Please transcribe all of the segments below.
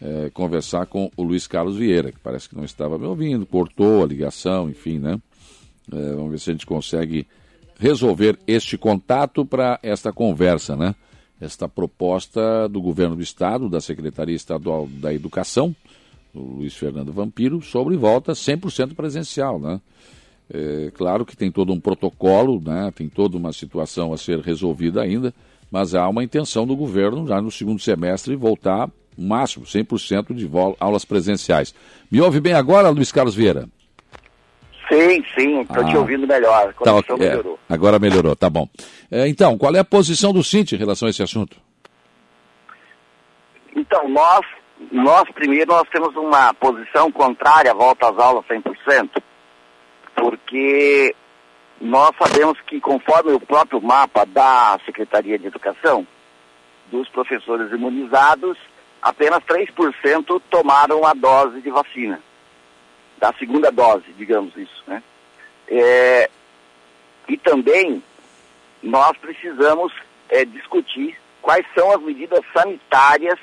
é, conversar com o Luiz Carlos Vieira, que parece que não estava me ouvindo, cortou a ligação, enfim, né? É, vamos ver se a gente consegue resolver este contato para esta conversa, né? Esta proposta do governo do estado, da Secretaria Estadual da Educação, o Luiz Fernando Vampiro, sobre volta 100% presencial, né? É, claro que tem todo um protocolo, né? Tem toda uma situação a ser resolvida ainda, mas há uma intenção do governo já no segundo semestre voltar máximo 100% de aulas presenciais. Me ouve bem agora, Luiz Carlos Vieira? Sim, sim, estou ah, te ouvindo melhor. A tá. É, melhorou. Agora melhorou, tá bom. É, então, qual é a posição do Cinti em relação a esse assunto? Então, nós, nós primeiro, nós temos uma posição contrária à volta às aulas 100%, porque nós sabemos que, conforme o próprio mapa da Secretaria de Educação, dos professores imunizados, apenas 3% tomaram a dose de vacina da segunda dose, digamos isso. Né? É, e também nós precisamos é, discutir quais são as medidas sanitárias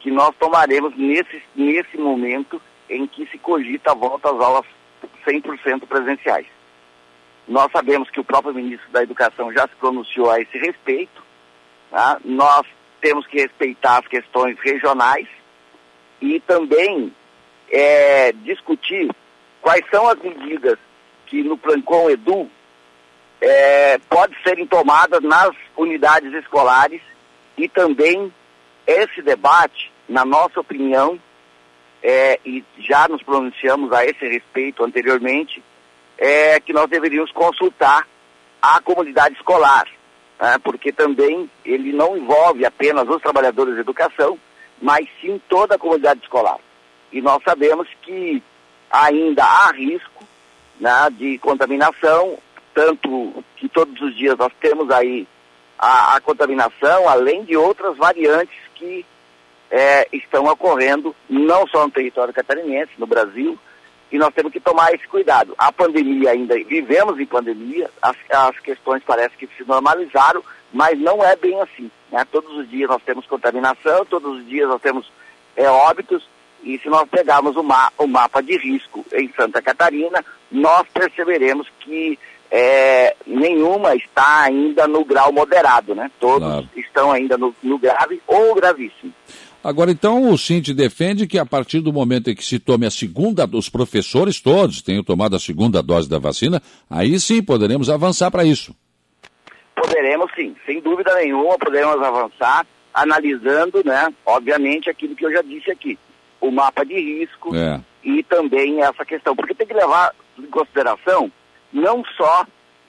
que nós tomaremos nesse, nesse momento em que se cogita a volta às aulas 100% presenciais. Nós sabemos que o próprio ministro da Educação já se pronunciou a esse respeito. Tá? Nós temos que respeitar as questões regionais e também é, discutir quais são as medidas que no Plancom Edu é, podem serem tomadas nas unidades escolares e também esse debate, na nossa opinião, é, e já nos pronunciamos a esse respeito anteriormente, é que nós deveríamos consultar a comunidade escolar, né, porque também ele não envolve apenas os trabalhadores de educação, mas sim toda a comunidade escolar. E nós sabemos que ainda há risco né, de contaminação, tanto que todos os dias nós temos aí a, a contaminação, além de outras variantes que é, estão ocorrendo, não só no território catarinense, no Brasil, e nós temos que tomar esse cuidado. A pandemia ainda, vivemos em pandemia, as, as questões parecem que se normalizaram, mas não é bem assim. Né? Todos os dias nós temos contaminação, todos os dias nós temos é, óbitos, e se nós pegarmos o, ma o mapa de risco em Santa Catarina, nós perceberemos que é, nenhuma está ainda no grau moderado, né? Todos claro. estão ainda no, no, grave ou gravíssimo. Agora, então, o Cinti defende que a partir do momento em que se tome a segunda, os professores todos tenham tomado a segunda dose da vacina, aí sim poderemos avançar para isso. Poderemos sim, sem dúvida nenhuma, poderemos avançar, analisando, né, obviamente, aquilo que eu já disse aqui o mapa de risco é. e também essa questão, porque tem que levar em consideração não só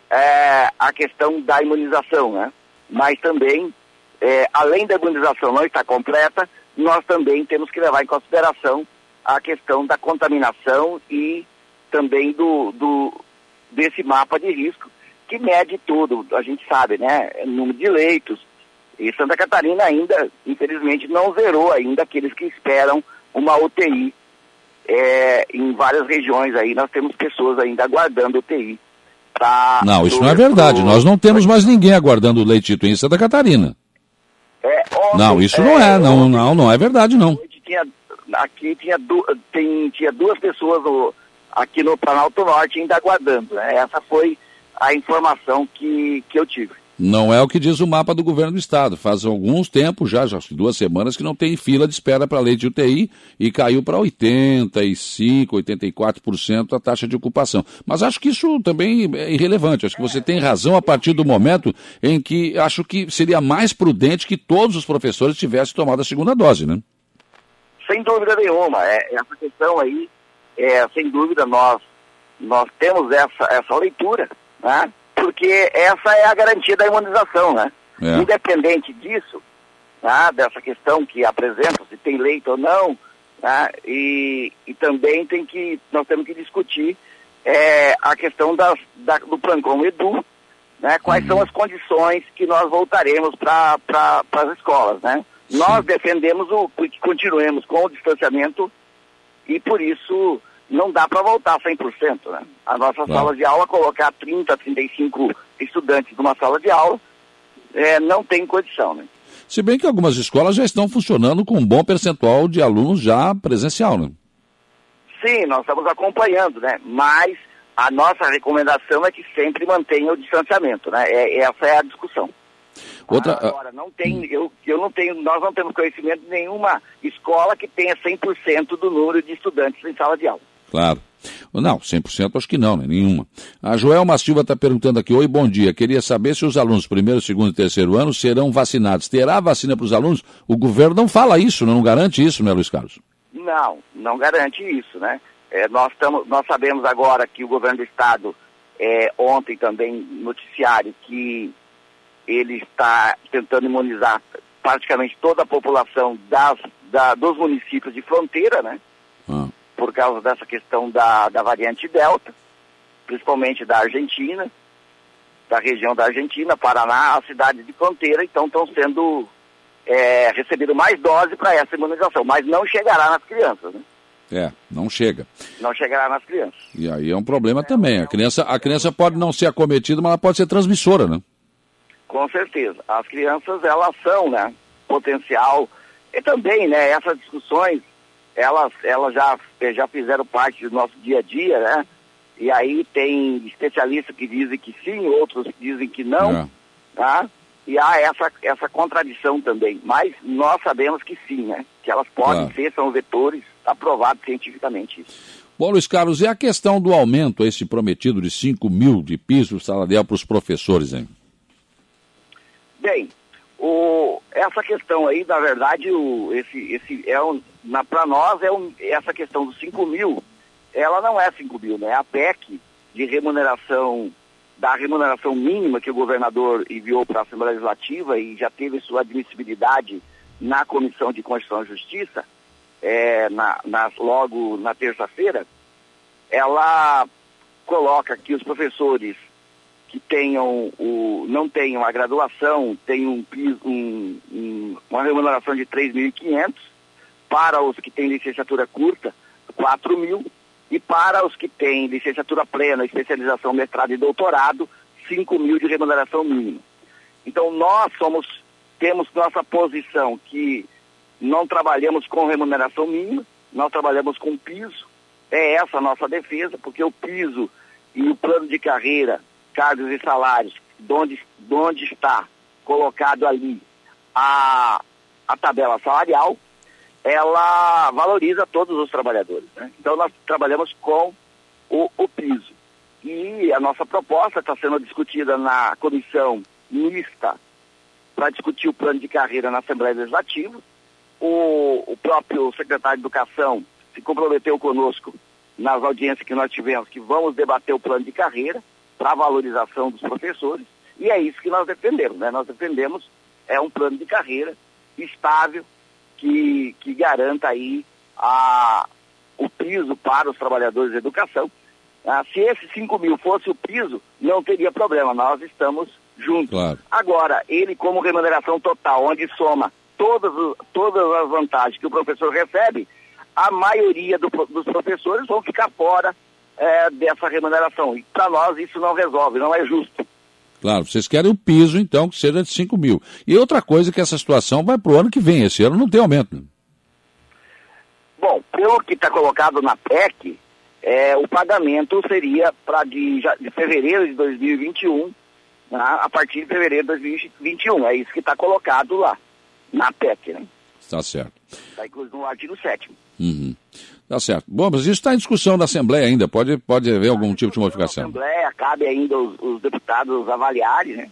é, a questão da imunização, né? mas também, é, além da imunização não estar completa, nós também temos que levar em consideração a questão da contaminação e também do, do desse mapa de risco que mede tudo, a gente sabe, né? Número de leitos. E Santa Catarina ainda, infelizmente, não zerou ainda aqueles que esperam uma UTI é, em várias regiões aí. Nós temos pessoas ainda aguardando UTI. Pra, não, isso não é verdade. Nós não temos mais ninguém aguardando o leitito em Santa Catarina. Não, isso não é. Não, não, não é verdade, não. Tinha, aqui tinha, du, tem, tinha duas pessoas no, aqui no Planalto Norte ainda aguardando. Né? Essa foi a informação que, que eu tive. Não é o que diz o mapa do governo do estado. Faz alguns tempos já, já duas semanas, que não tem fila de espera para lei de UTI e caiu para 85, 84% a taxa de ocupação. Mas acho que isso também é irrelevante. Acho que você tem razão a partir do momento em que acho que seria mais prudente que todos os professores tivessem tomado a segunda dose, né? Sem dúvida nenhuma. É, essa questão aí, é, sem dúvida, nós, nós temos essa, essa leitura, né? Porque essa é a garantia da imunização, né? É. Independente disso, tá? dessa questão que apresenta, se tem leito ou não, tá? e, e também tem que, nós temos que discutir é, a questão das, da, do Plancom Edu, né? quais uhum. são as condições que nós voltaremos para pra, as escolas, né? Sim. Nós defendemos o, que continuemos com o distanciamento e por isso não dá para voltar 100%. Né? A nossa claro. sala de aula, colocar 30, 35 estudantes numa sala de aula, é, não tem condição. Né? Se bem que algumas escolas já estão funcionando com um bom percentual de alunos já presencial, né? Sim, nós estamos acompanhando, né? Mas a nossa recomendação é que sempre mantenha o distanciamento, né? É, essa é a discussão. Outra... Agora, não tem, eu, eu não tenho, nós não temos conhecimento de nenhuma escola que tenha 100% do número de estudantes em sala de aula. Claro. Não, 100% acho que não, né? nenhuma. A Joelma Silva está perguntando aqui, oi, bom dia. Queria saber se os alunos primeiro, segundo e terceiro ano serão vacinados. Terá vacina para os alunos? O governo não fala isso, não garante isso, né, Luiz Carlos? Não, não garante isso, né? É, nós, tamo, nós sabemos agora que o governo do estado, é, ontem também, noticiário, que ele está tentando imunizar praticamente toda a população das, da, dos municípios de fronteira, né? Ah. Por causa dessa questão da, da variante Delta, principalmente da Argentina, da região da Argentina, Paraná, a cidade de fronteira, então estão sendo é, recebido mais dose para essa imunização, mas não chegará nas crianças, né? É, não chega. Não chegará nas crianças. E aí é um problema é, também. A criança, a criança pode não ser acometida, mas ela pode ser transmissora, né? Com certeza. As crianças, elas são, né, potencial. E também, né, essas discussões, elas, elas já, já fizeram parte do nosso dia a dia, né? E aí tem especialistas que dizem que sim, outros que dizem que não, é. tá? E há essa, essa contradição também. Mas nós sabemos que sim, né? Que elas podem claro. ser, são vetores, aprovado cientificamente isso. Bom, Luiz Carlos, e a questão do aumento, esse prometido de 5 mil de piso salarial para os professores, hein? Bem, o, essa questão aí, na verdade, o, esse, esse é um, para nós, é um, essa questão dos 5 mil, ela não é 5 mil, né? A PEC de remuneração, da remuneração mínima que o governador enviou para a Assembleia Legislativa e já teve sua admissibilidade na Comissão de Constituição e Justiça, é, na, na, logo na terça-feira, ela coloca que os professores que tenham o, não tenham a graduação, tenham um, um, um, uma remuneração de 3.500, para os que têm licenciatura curta, 4 mil, e para os que têm licenciatura plena, especialização, mestrado e doutorado, 5 mil de remuneração mínima. Então nós somos, temos nossa posição que não trabalhamos com remuneração mínima, nós trabalhamos com piso, é essa a nossa defesa, porque o piso e o plano de carreira cargos e salários, onde, onde está colocado ali a, a tabela salarial, ela valoriza todos os trabalhadores. Né? Então nós trabalhamos com o, o piso. E a nossa proposta está sendo discutida na comissão mista para discutir o plano de carreira na Assembleia Legislativa. O, o próprio secretário de Educação se comprometeu conosco nas audiências que nós tivemos que vamos debater o plano de carreira para valorização dos professores, e é isso que nós defendemos, né? Nós defendemos é um plano de carreira estável que, que garanta aí a, o piso para os trabalhadores da educação. Ah, se esses 5 mil fosse o piso, não teria problema, nós estamos juntos. Claro. Agora, ele como remuneração total, onde soma todas, todas as vantagens que o professor recebe, a maioria do, dos professores vão ficar fora é, dessa remuneração. E para nós isso não resolve, não é justo. Claro, vocês querem o piso, então, que seja de 5 mil. E outra coisa que essa situação vai para o ano que vem, esse ano não tem aumento. Bom, pelo que está colocado na PEC, é, o pagamento seria para de, de, fevereiro de 2021, né, a partir de fevereiro de 2021. É isso que está colocado lá, na PEC, né? Está certo. Está incluído no artigo 7 Uhum. Tá certo. Bom, mas isso está em discussão na Assembleia ainda. Pode, pode haver algum tipo de modificação. Na Assembleia cabe ainda os, os deputados avaliarem, né?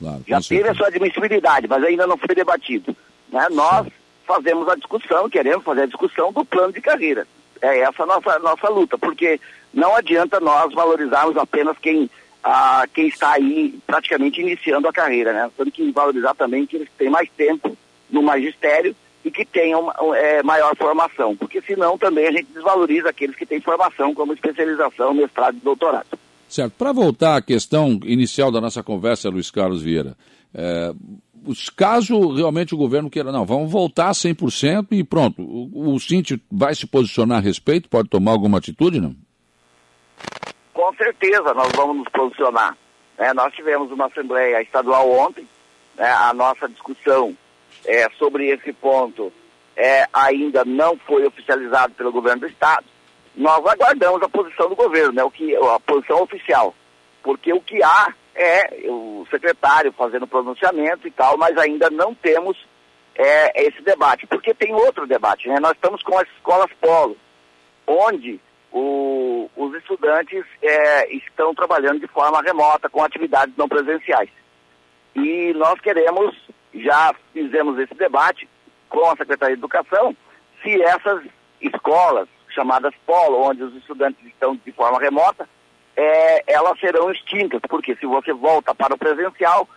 Claro, Já teve a sua admissibilidade, mas ainda não foi debatido. Né? Nós fazemos a discussão, queremos fazer a discussão do plano de carreira. É essa a nossa, nossa luta, porque não adianta nós valorizarmos apenas quem, ah, quem está aí praticamente iniciando a carreira, né? Temos que valorizar também que eles têm mais tempo no magistério e que tenham é, maior formação, porque senão também a gente desvaloriza aqueles que têm formação como especialização, mestrado e doutorado. Certo. Para voltar à questão inicial da nossa conversa, Luiz Carlos Vieira, é, caso realmente o governo queira, não, vamos voltar a 100% e pronto, o, o Cinti vai se posicionar a respeito, pode tomar alguma atitude, não? Com certeza nós vamos nos posicionar. É, nós tivemos uma Assembleia Estadual ontem, né, a nossa discussão é, sobre esse ponto é, ainda não foi oficializado pelo governo do Estado, nós aguardamos a posição do governo, né, o que, a posição oficial. Porque o que há é o secretário fazendo pronunciamento e tal, mas ainda não temos é, esse debate. Porque tem outro debate, né? Nós estamos com as escolas polo, onde o, os estudantes é, estão trabalhando de forma remota, com atividades não presenciais. E nós queremos, já fizemos esse debate com a Secretaria de Educação, se essas escolas, chamadas polo, onde os estudantes estão de forma remota, é, elas serão extintas, porque se você volta para o presencial,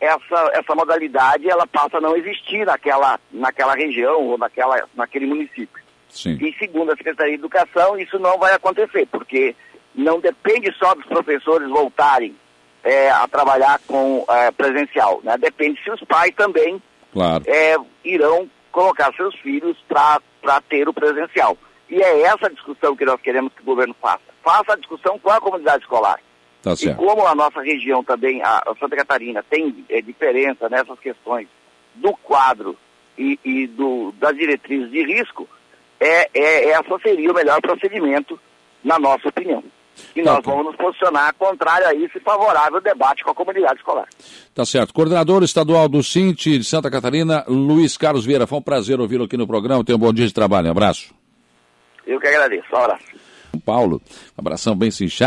essa, essa modalidade ela passa a não existir naquela, naquela região ou naquela, naquele município. Sim. E segundo a Secretaria de Educação, isso não vai acontecer, porque não depende só dos professores voltarem é, a trabalhar com é, presencial, né? Depende se os pais também claro. é, irão colocar seus filhos para ter o presencial. E é essa discussão que nós queremos que o governo faça. Faça a discussão com a comunidade escolar. Tá e como a nossa região também, a, Santa Catarina, tem é, diferença nessas questões do quadro e, e do, das diretrizes de risco, é, é, essa seria o melhor procedimento, na nossa opinião. E tá nós vamos nos posicionar contrário a isso e favorável ao debate com a comunidade escolar. Tá certo. Coordenador estadual do Cinti de Santa Catarina, Luiz Carlos Vieira. Foi um prazer ouvi-lo aqui no programa. Tenha um bom dia de trabalho. Um abraço. Eu que agradeço. Um abraço. Paulo, um abração bem sincero.